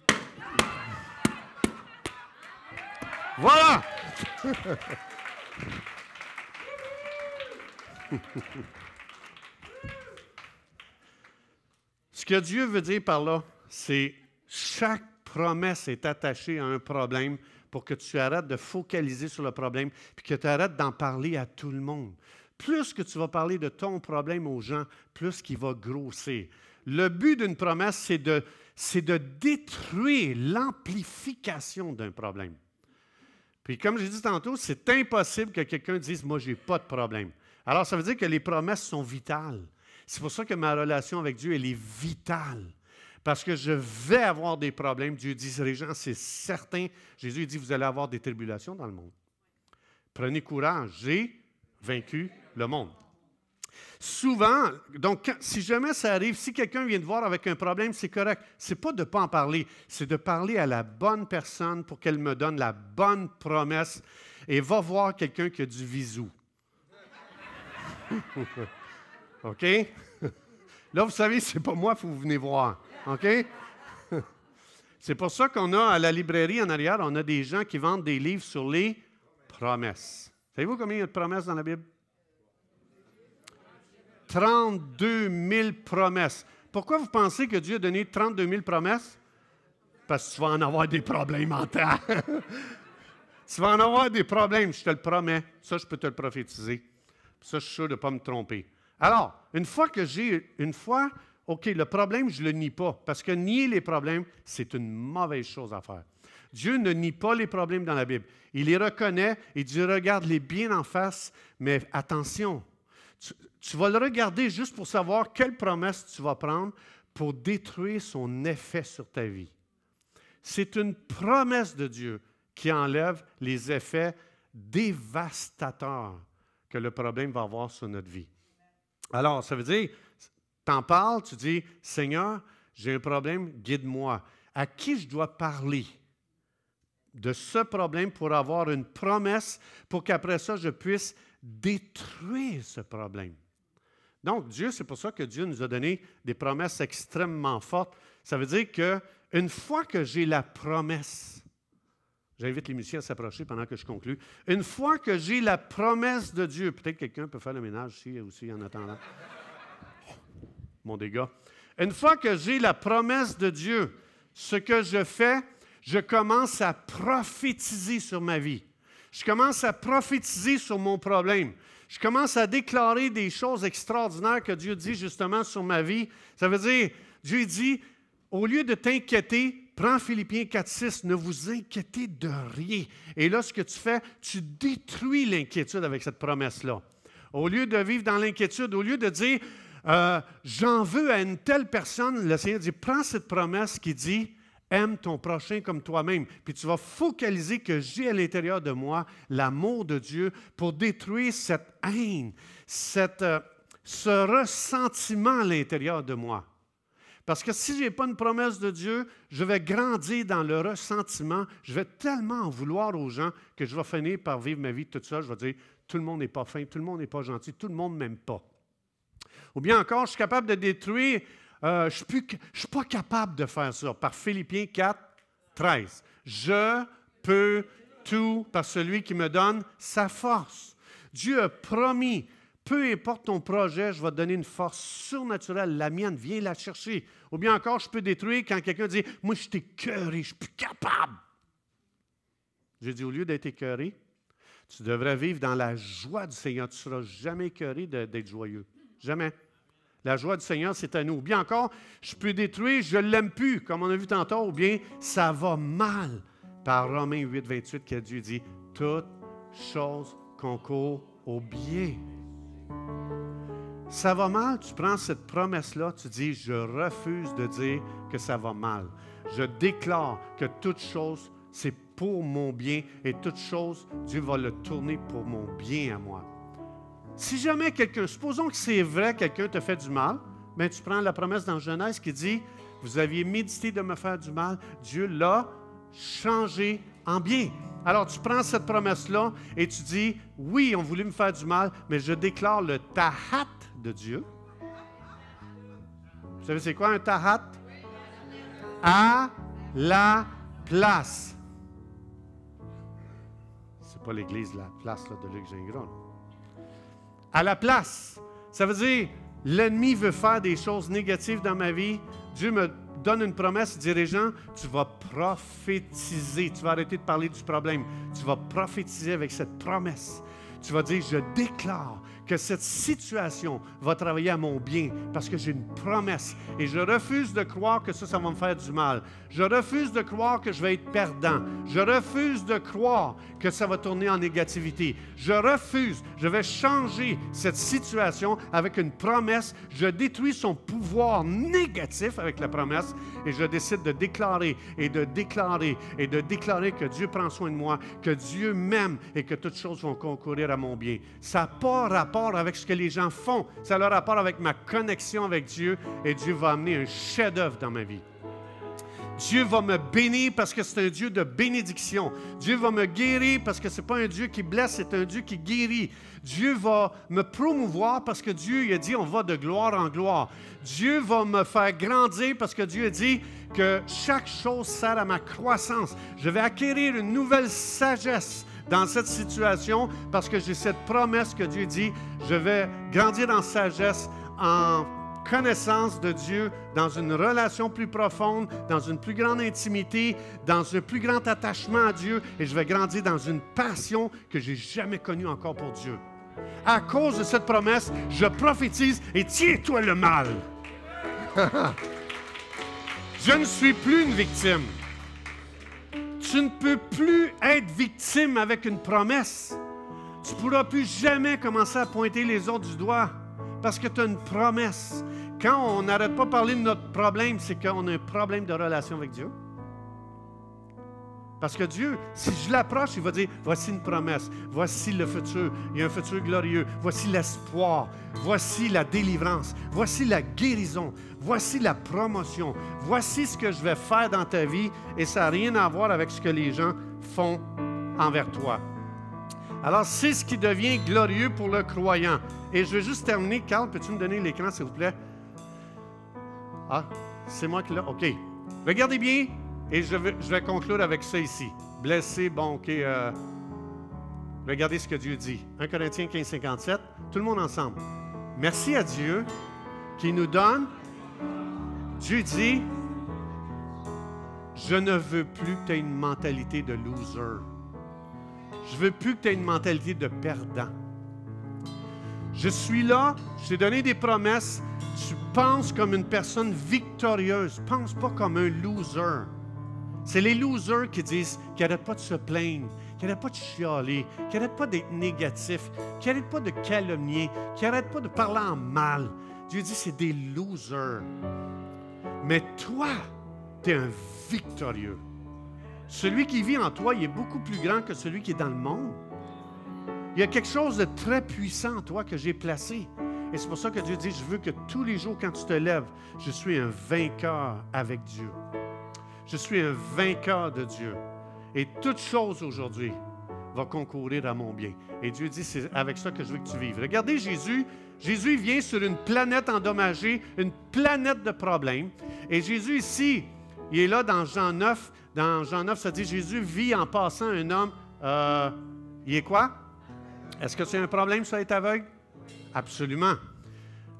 Voilà! Ce que Dieu veut dire par là, c'est chaque promesse est attachée à un problème pour que tu arrêtes de focaliser sur le problème, puis que tu arrêtes d'en parler à tout le monde plus que tu vas parler de ton problème aux gens, plus qu'il va grossir. Le but d'une promesse, c'est de, c'est de détruire l'amplification d'un problème. Puis comme j'ai dit tantôt, c'est impossible que quelqu'un dise, moi, je n'ai pas de problème. Alors, ça veut dire que les promesses sont vitales. C'est pour ça que ma relation avec Dieu, elle est vitale. Parce que je vais avoir des problèmes. Dieu dit, les gens, c'est certain. Jésus dit, vous allez avoir des tribulations dans le monde. Prenez courage. J'ai vaincu le monde. Souvent, donc, si jamais ça arrive, si quelqu'un vient te voir avec un problème, c'est correct. Ce n'est pas de ne pas en parler, c'est de parler à la bonne personne pour qu'elle me donne la bonne promesse et va voir quelqu'un qui a du visou. OK? Là, vous savez, c'est pas moi que vous venez voir. OK? C'est pour ça qu'on a à la librairie en arrière, on a des gens qui vendent des livres sur les promesses. Savez-vous combien il y a de promesses dans la Bible? 32 000 promesses. Pourquoi vous pensez que Dieu a donné 32 000 promesses? Parce que tu vas en avoir des problèmes en temps. tu vas en avoir des problèmes, je te le promets. Ça, je peux te le prophétiser. Ça, je suis sûr de ne pas me tromper. Alors, une fois que j'ai, une fois, OK, le problème, je ne le nie pas, parce que nier les problèmes, c'est une mauvaise chose à faire. Dieu ne nie pas les problèmes dans la Bible. Il les reconnaît et Dieu regarde les bien en face, mais attention, tu, vas le regarder juste pour savoir quelle promesse tu vas prendre pour détruire son effet sur ta vie. C'est une promesse de Dieu qui enlève les effets dévastateurs que le problème va avoir sur notre vie. Alors, ça veut dire, tu en parles, tu dis, Seigneur, j'ai un problème, guide-moi. À qui je dois parler de ce problème pour avoir une promesse pour qu'après ça, je puisse détruire ce problème? Donc, Dieu, c'est pour ça que Dieu nous a donné des promesses extrêmement fortes. Ça veut dire qu'une fois que j'ai la promesse, J'invite les musiciens à s'approcher pendant que je conclue. Une fois que j'ai la promesse de Dieu, peut-être quelqu'un peut faire le ménage ici aussi en attendant. Mon dégât. Une fois que j'ai la promesse de Dieu, ce que je fais, je commence à prophétiser sur ma vie. Je commence à prophétiser sur mon problème. Je commence à déclarer des choses extraordinaires que Dieu dit justement sur ma vie. Ça veut dire, Dieu dit, au lieu de t'inquiéter, prends Philippiens 4.6, ne vous inquiétez de rien. Et là, ce que tu fais, tu détruis l'inquiétude avec cette promesse-là. Au lieu de vivre dans l'inquiétude, au lieu de dire, euh, j'en veux à une telle personne, le Seigneur dit, prends cette promesse qui dit, aime ton prochain comme toi-même. Puis tu vas focaliser que j'ai à l'intérieur de moi l'amour de Dieu pour détruire cette haine, cette, euh, ce ressentiment à l'intérieur de moi. Parce que si je n'ai pas une promesse de Dieu, je vais grandir dans le ressentiment. Je vais tellement en vouloir aux gens que je vais finir par vivre ma vie toute seule. Je vais dire, tout le monde n'est pas fin, tout le monde n'est pas gentil, tout le monde ne m'aime pas. Ou bien encore, je suis capable de détruire, euh, je ne suis, pas capable de faire ça. Par Philippiens 4, 13. Je peux tout par celui qui me donne sa force. Dieu a promis peu importe ton projet, je vais te donner une force surnaturelle. La mienne, viens la chercher. Ou bien encore, je peux détruire quand quelqu'un dit Moi, je suis écœuré, je ne suis plus capable. J'ai dit Au lieu d'être écœuré, tu devrais vivre dans la joie du Seigneur. Tu ne seras jamais écœuré d'être joyeux. Jamais. La joie du Seigneur, c'est à nous. Ou bien encore, je peux détruire, je ne l'aime plus, comme on a vu tantôt, ou bien ça va mal. Par Romains 8, 28, que Dieu dit Toute chose concourt au bien ça va mal, tu prends cette promesse-là, tu dis, je refuse de dire que ça va mal. Je déclare que toute chose, c'est pour mon bien et toute chose, Dieu va le tourner pour mon bien à moi. Si jamais quelqu'un, supposons que c'est vrai, quelqu'un te fait du mal, mais ben, tu prends la promesse dans Genèse qui dit, vous aviez médité de me faire du mal, Dieu l'a changé en bien. Alors tu prends cette promesse-là et tu dis, oui, on voulait me faire du mal, mais je déclare le tahat de Dieu. Vous savez, c'est quoi un tahat? À la place. C'est pas l'église, la place de Luc Gingras. À la place. Ça veut dire, l'ennemi veut faire des choses négatives dans ma vie. Dieu me donne une promesse, dirigeant, tu vas prophétiser. Tu vas arrêter de parler du problème. Tu vas prophétiser avec cette promesse. Tu vas dire, je déclare que cette situation va travailler à mon bien parce que j'ai une promesse. Et je refuse de croire que ça, ça va me faire du mal. Je refuse de croire que je vais être perdant. Je refuse de croire que ça va tourner en négativité. Je refuse. Je vais changer cette situation avec une promesse. Je détruis son pouvoir négatif avec la promesse et je décide de déclarer et de déclarer et de déclarer que Dieu prend soin de moi, que Dieu m'aime et que toutes choses vont concourir à mon bien. Ça n'a pas rapport avec ce que les gens font. Ça a le rapport avec ma connexion avec Dieu et Dieu va amener un chef-d'œuvre dans ma vie. Dieu va me bénir parce que c'est un Dieu de bénédiction. Dieu va me guérir parce que ce n'est pas un Dieu qui blesse, c'est un Dieu qui guérit. Dieu va me promouvoir parce que Dieu il a dit on va de gloire en gloire. Dieu va me faire grandir parce que Dieu a dit que chaque chose sert à ma croissance. Je vais acquérir une nouvelle sagesse dans cette situation parce que j'ai cette promesse que Dieu dit, je vais grandir en sagesse, en connaissance de Dieu, dans une relation plus profonde, dans une plus grande intimité, dans un plus grand attachement à Dieu, et je vais grandir dans une passion que j'ai jamais connue encore pour Dieu. À cause de cette promesse, je prophétise et tiens-toi le mal. je ne suis plus une victime. Tu ne peux plus être victime avec une promesse. Tu ne pourras plus jamais commencer à pointer les autres du doigt parce que tu as une promesse. Quand on n'arrête pas de parler de notre problème, c'est qu'on a un problème de relation avec Dieu. Parce que Dieu, si je l'approche, il va dire, voici une promesse, voici le futur, il y a un futur glorieux, voici l'espoir, voici la délivrance, voici la guérison, voici la promotion, voici ce que je vais faire dans ta vie et ça n'a rien à voir avec ce que les gens font envers toi. Alors, c'est ce qui devient glorieux pour le croyant. Et je vais juste terminer. Carl, peux-tu me donner l'écran, s'il vous plaît? Ah, c'est moi qui l'ai. OK. Regardez bien, et je vais, conclure avec ça ici. blessé, bon, OK. euh, regardez ce que Dieu dit. 1 Corinthiens 15, 57. Tout le monde ensemble. Merci à Dieu qui nous donne. Dieu dit Je ne veux plus que tu aies une mentalité de loser. Je veux plus que tu aies une mentalité de perdant. Je suis là, je t'ai donné des promesses. Tu penses comme une personne victorieuse. Pense pas comme un loser. C'est les losers qui disent qu'ils n'arrêtent pas de se plaindre, qu'ils n'arrêtent pas de chialer, qu'ils n'arrêtent pas d'être négatifs, qu'ils n'arrêtent pas de calomnier, qu'ils n'arrêtent pas de parler en mal. Dieu dit c'est des losers. Mais toi, tu es un victorieux. Celui qui vit en toi, il est beaucoup plus grand que celui qui est dans le monde. Il y a quelque chose de très puissant en toi que j'ai placé. Et c'est pour ça que Dieu dit, je veux que tous les jours, quand tu te lèves, je suis un vainqueur avec Dieu. Je suis un vainqueur de Dieu. Et toute chose aujourd'hui va concourir à mon bien. Et Dieu dit, c'est avec ça que je veux que tu vives. Regardez Jésus. Jésus vient sur une planète endommagée, une planète de problèmes. Et Jésus ici, il est là dans Jean 9. Dans Jean 9, ça dit, Jésus vit en passant un homme. euh, il est quoi? Est-ce que c'est un problème, ça, être aveugle? Absolument.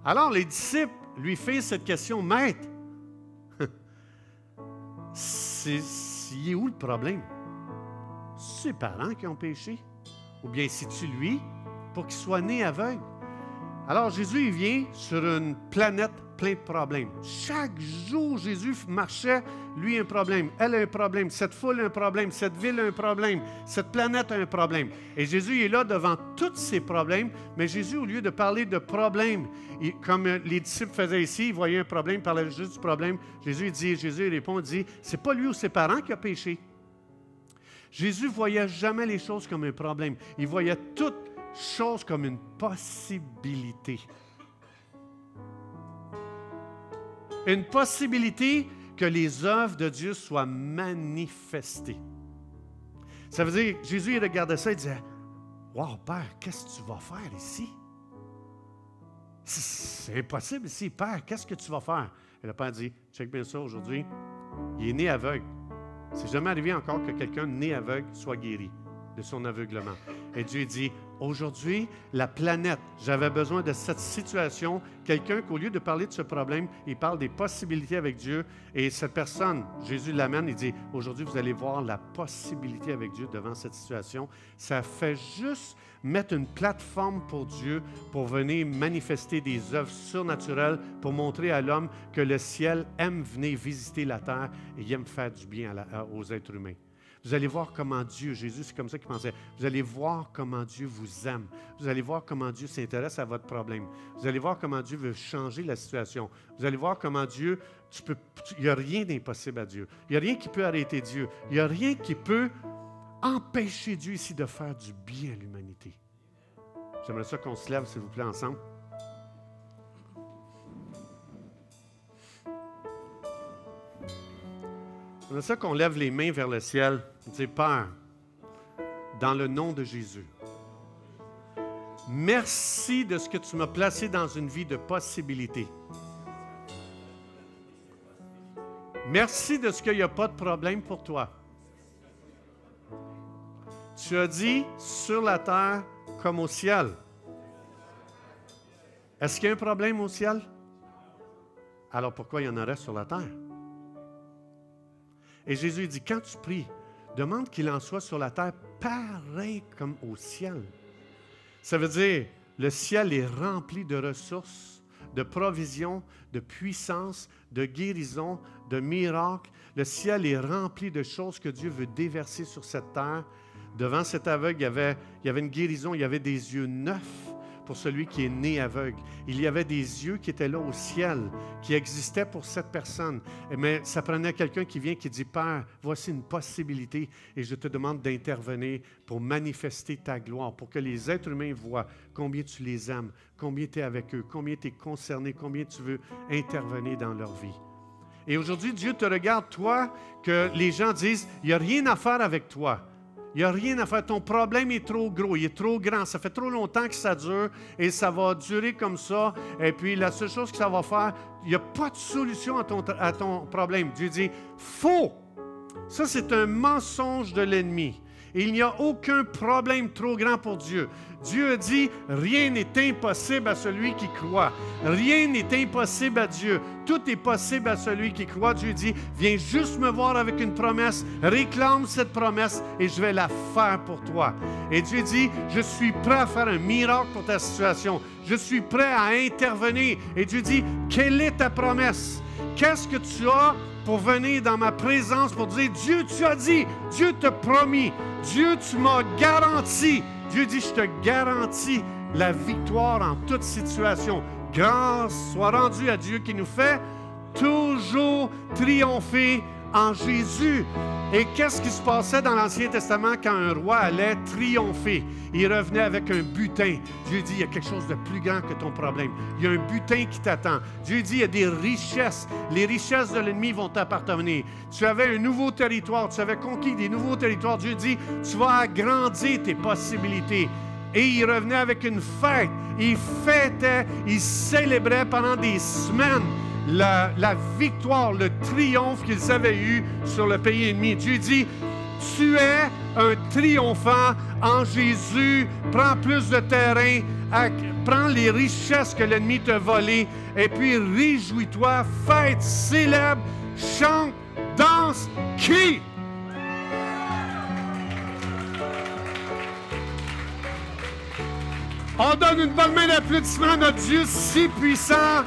Alors, les disciples lui font cette question, Maître, c'est, est où le problème? Ses parents qui ont péché? Ou bien c'est-tu lui pour qu'il soit né aveugle? Alors, Jésus, il vient sur une planète pleine de problèmes. Chaque jour, Jésus marchait, lui, un problème, elle un problème, cette foule un problème, cette ville un problème, cette planète un problème. Et Jésus est là devant tous ces problèmes, mais Jésus, au lieu de parler de problèmes, comme les disciples faisaient ici, ils voyaient un problème, ils parlaient juste du problème. Jésus dit, Jésus répond, il dit, c'est pas lui ou ses parents qui a péché. Jésus voyait jamais les choses comme un problème. Il voyait toutes choses comme une possibilité. Une possibilité que les œuvres de Dieu soient manifestées. Ça veut dire, Jésus, il regardait ça et disait, Wow, Père, qu'est-ce que tu vas faire ici? C'est impossible ici. Père, qu'est-ce que tu vas faire? Et le Père dit, check bien ça aujourd'hui. Il est né aveugle. C'est jamais arrivé encore que quelqu'un né aveugle soit guéri de son aveuglement. Et Dieu dit, aujourd'hui, la planète, j'avais besoin de cette situation, quelqu'un qu'au lieu de parler de ce problème, il parle des possibilités avec Dieu. Et cette personne, Jésus l'amène, il dit, aujourd'hui, vous allez voir la possibilité avec Dieu devant cette situation. Ça fait juste mettre une plateforme pour Dieu pour venir manifester des œuvres surnaturelles pour montrer à l'homme que le ciel aime venir visiter la terre et aime faire du bien aux êtres humains. Vous allez voir comment Dieu, Jésus, c'est comme ça qu'il pensait, vous allez voir comment Dieu vous aime. Vous allez voir comment Dieu s'intéresse à votre problème. Vous allez voir comment Dieu veut changer la situation. Vous allez voir comment Dieu, tu peux, il n'y a rien d'impossible à Dieu. Il n'y a rien qui peut arrêter Dieu. Il n'y a rien qui peut empêcher Dieu ici de faire du bien à l'humanité. J'aimerais ça qu'on se lève, s'il vous plaît, ensemble. J'aimerais ça qu'on lève les mains vers le ciel. Dis, Père, dans le nom de Jésus, merci de ce que tu m'as placé dans une vie de possibilités. Merci de ce qu'il n'y a pas de problème pour toi. Tu as dit sur la terre comme au ciel. Est-ce qu'il y a un problème au ciel? Alors pourquoi il y en aurait sur la terre? Et Jésus dit, quand tu pries, demande qu'il en soit sur la terre pareil comme au ciel. Ça veut dire, le ciel est rempli de ressources, de provisions, de puissance, de guérison, de miracles. Le ciel est rempli de choses que Dieu veut déverser sur cette terre. Devant cet aveugle, il y avait, il y avait une guérison, il y avait des yeux neufs celui qui est né aveugle. Il y avait des yeux qui étaient là au ciel, qui existaient pour cette personne. Mais ça prenait quelqu'un qui vient qui dit, Père, voici une possibilité et je te demande d'intervenir pour manifester ta gloire, pour que les êtres humains voient combien tu les aimes, combien tu es avec eux, combien tu es concerné, combien tu veux intervenir dans leur vie. Et aujourd'hui, Dieu te regarde, toi, que les gens disent, il n'y a rien à faire avec toi. Il n'y a rien à faire. Ton problème est trop gros, il est trop grand. Ça fait trop longtemps que ça dure et ça va durer comme ça. Et puis la seule chose que ça va faire, il n'y a pas de solution à ton, à ton problème. Dieu dit, faut Ça, c'est un mensonge de l'ennemi. Il n'y a aucun problème trop grand pour Dieu. Dieu dit, rien n'est impossible à celui qui croit. Rien n'est impossible à Dieu. Tout est possible à celui qui croit. Dieu dit, viens juste me voir avec une promesse, réclame cette promesse et je vais la faire pour toi. Et Dieu dit, je suis prêt à faire un miracle pour ta situation. Je suis prêt à intervenir. Et Dieu dit, quelle est ta promesse? Qu'est-ce que tu as pour venir dans ma présence pour dire, Dieu, tu as dit, Dieu te promis, Dieu, tu m'as garanti. Dieu dit, je te garantis la victoire en toute situation. Grâce soit rendue à Dieu qui nous fait toujours triompher en Jésus. Et qu'est-ce qui se passait dans l'Ancien Testament quand un roi allait triompher? Il revenait avec un butin. Dieu dit, il y a quelque chose de plus grand que ton problème. Il y a un butin qui t'attend. Dieu dit, il y a des richesses. Les richesses de l'ennemi vont t'appartenir. Tu avais un nouveau territoire. Tu avais conquis des nouveaux territoires. Dieu dit, tu vas agrandir tes possibilités. Et il revenait avec une fête. Il fêtait, il célébrait pendant des semaines la, victoire, le triomphe qu'ils avaient eu sur le pays ennemi. Dieu dit, tu es un triomphant en Jésus, prends plus de terrain, prends les richesses que l'ennemi t'a volées, et puis réjouis-toi, fête, célèbre, chante, danse, qui? On donne une bonne main d'applaudissement à notre Dieu si puissant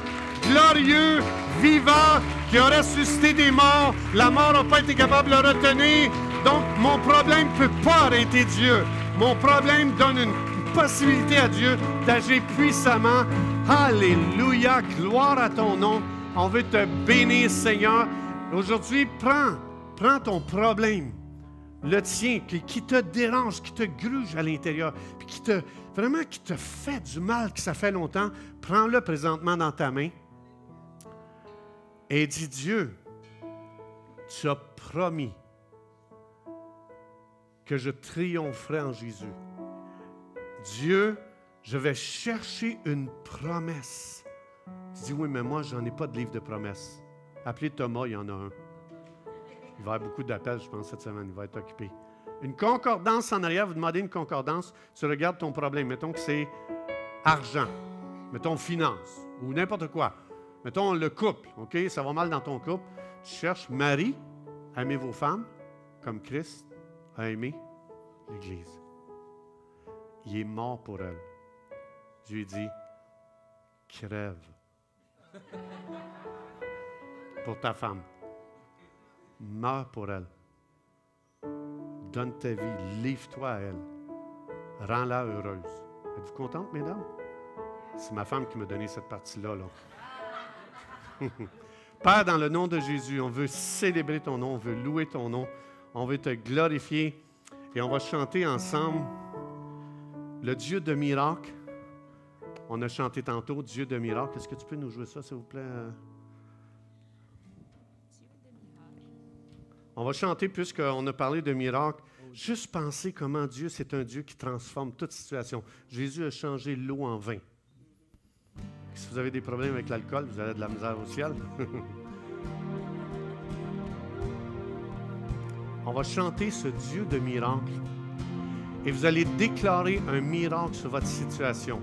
glorieux, vivant, qui a ressuscité des morts. La mort n'a pas été capable de le retenir. Donc, mon problème ne peut pas arrêter Dieu. Mon problème donne une possibilité à Dieu d'agir puissamment. Alléluia, gloire à ton nom. On veut te bénir, Seigneur. Aujourd'hui, prends, prends ton problème, le tien, qui, te dérange, qui te gruge à l'intérieur, puis qui te, vraiment, qui te fait du mal, que ça fait longtemps. Prends-le présentement dans ta main. Et dit Dieu, tu as promis que je triompherai en Jésus. Dieu, je vais chercher une promesse. Tu dis, oui, mais moi, je n'en ai pas de livre de promesses. Appelez Thomas, il y en a un. Il va y avoir beaucoup d'appels, je pense, cette semaine. Il va être occupé. Une concordance en arrière, vous demandez une concordance, tu regardes ton problème. Mettons que c'est argent, mettons finance ou n'importe quoi. Mettons le couple, OK? Ça va mal dans ton couple. Tu cherches Marie, aimez vos femmes comme Christ a aimé l'Église. Il est mort pour elle. Dieu dit, crève pour ta femme. Meurs pour elle. Donne ta vie, livre-toi à elle. Rends-la heureuse. Êtes-vous contente, mesdames? C'est ma femme qui m'a donné cette partie-là. Là. Père, dans le nom de Jésus, on veut célébrer ton nom, on veut louer ton nom, on veut te glorifier et on va chanter ensemble le Dieu de miracle. On a chanté tantôt Dieu de miracle. Est-ce que tu peux nous jouer ça, s'il vous plaît? On va chanter puisqu'on a parlé de miracle. Juste penser comment Dieu, c'est un Dieu qui transforme toute situation. Jésus a changé l'eau en vin. Si vous avez des problèmes avec l'alcool, vous avez de la misère au ciel. On va chanter ce Dieu de miracle et vous allez déclarer un miracle sur votre situation.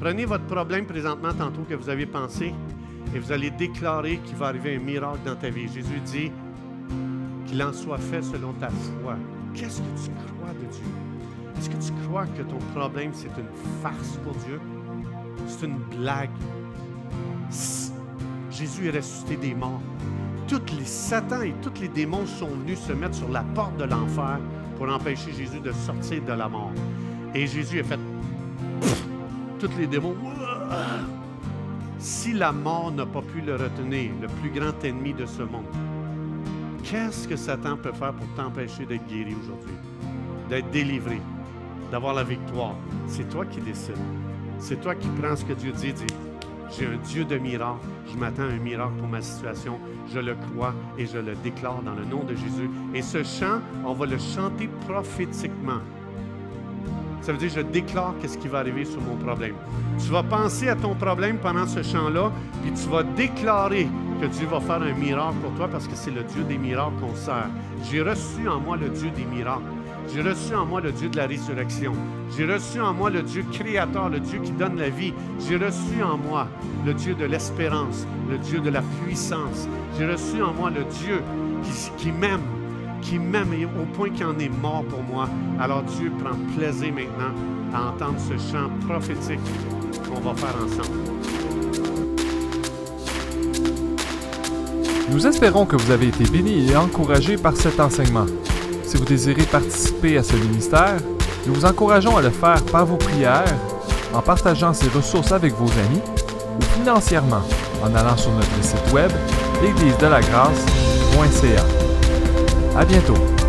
Prenez votre problème présentement, tantôt que vous avez pensé, et vous allez déclarer qu'il va arriver un miracle dans ta vie. Jésus dit qu'il en soit fait selon ta foi. Qu'est-ce que tu crois de Dieu? Est-ce que tu crois que ton problème, c'est une farce pour Dieu? C'est une blague. Jésus est ressuscité des morts. Tous les Satan et tous les démons sont venus se mettre sur la porte de l'enfer pour empêcher Jésus de sortir de la mort. Et Jésus a fait tous les démons. Si la mort n'a pas pu le retenir, le plus grand ennemi de ce monde, qu'est-ce que Satan peut faire pour t'empêcher d'être guéri aujourd'hui, d'être délivré, d'avoir la victoire? C'est toi qui décides. C'est toi qui prends ce que Dieu dit, dit. J'ai un Dieu de miracle. Je m'attends à un miracle pour ma situation. Je le crois et je le déclare dans le nom de Jésus. Et ce chant, on va le chanter prophétiquement. Ça veut dire, je déclare qu'est-ce qui va arriver sur mon problème. Tu vas penser à ton problème pendant ce chant-là, puis tu vas déclarer que Dieu va faire un miracle pour toi parce que c'est le Dieu des miracles qu'on sert. J'ai reçu en moi le Dieu des miracles. J'ai reçu en moi le Dieu de la résurrection. J'ai reçu en moi le Dieu créateur, le Dieu qui donne la vie. J'ai reçu en moi le Dieu de l'espérance, le Dieu de la puissance. J'ai reçu en moi le Dieu qui, m'aime, qui m'aime au point qu'il en est mort pour moi. Alors Dieu prend plaisir maintenant à entendre ce chant prophétique qu'on va faire ensemble. Nous espérons que vous avez été bénis et encouragés par cet enseignement. Si vous désirez participer à ce ministère, nous vous encourageons à le faire par vos prières, en partageant ces ressources avec vos amis ou financièrement en allant sur notre site web l'église de la grâce.ca. À bientôt.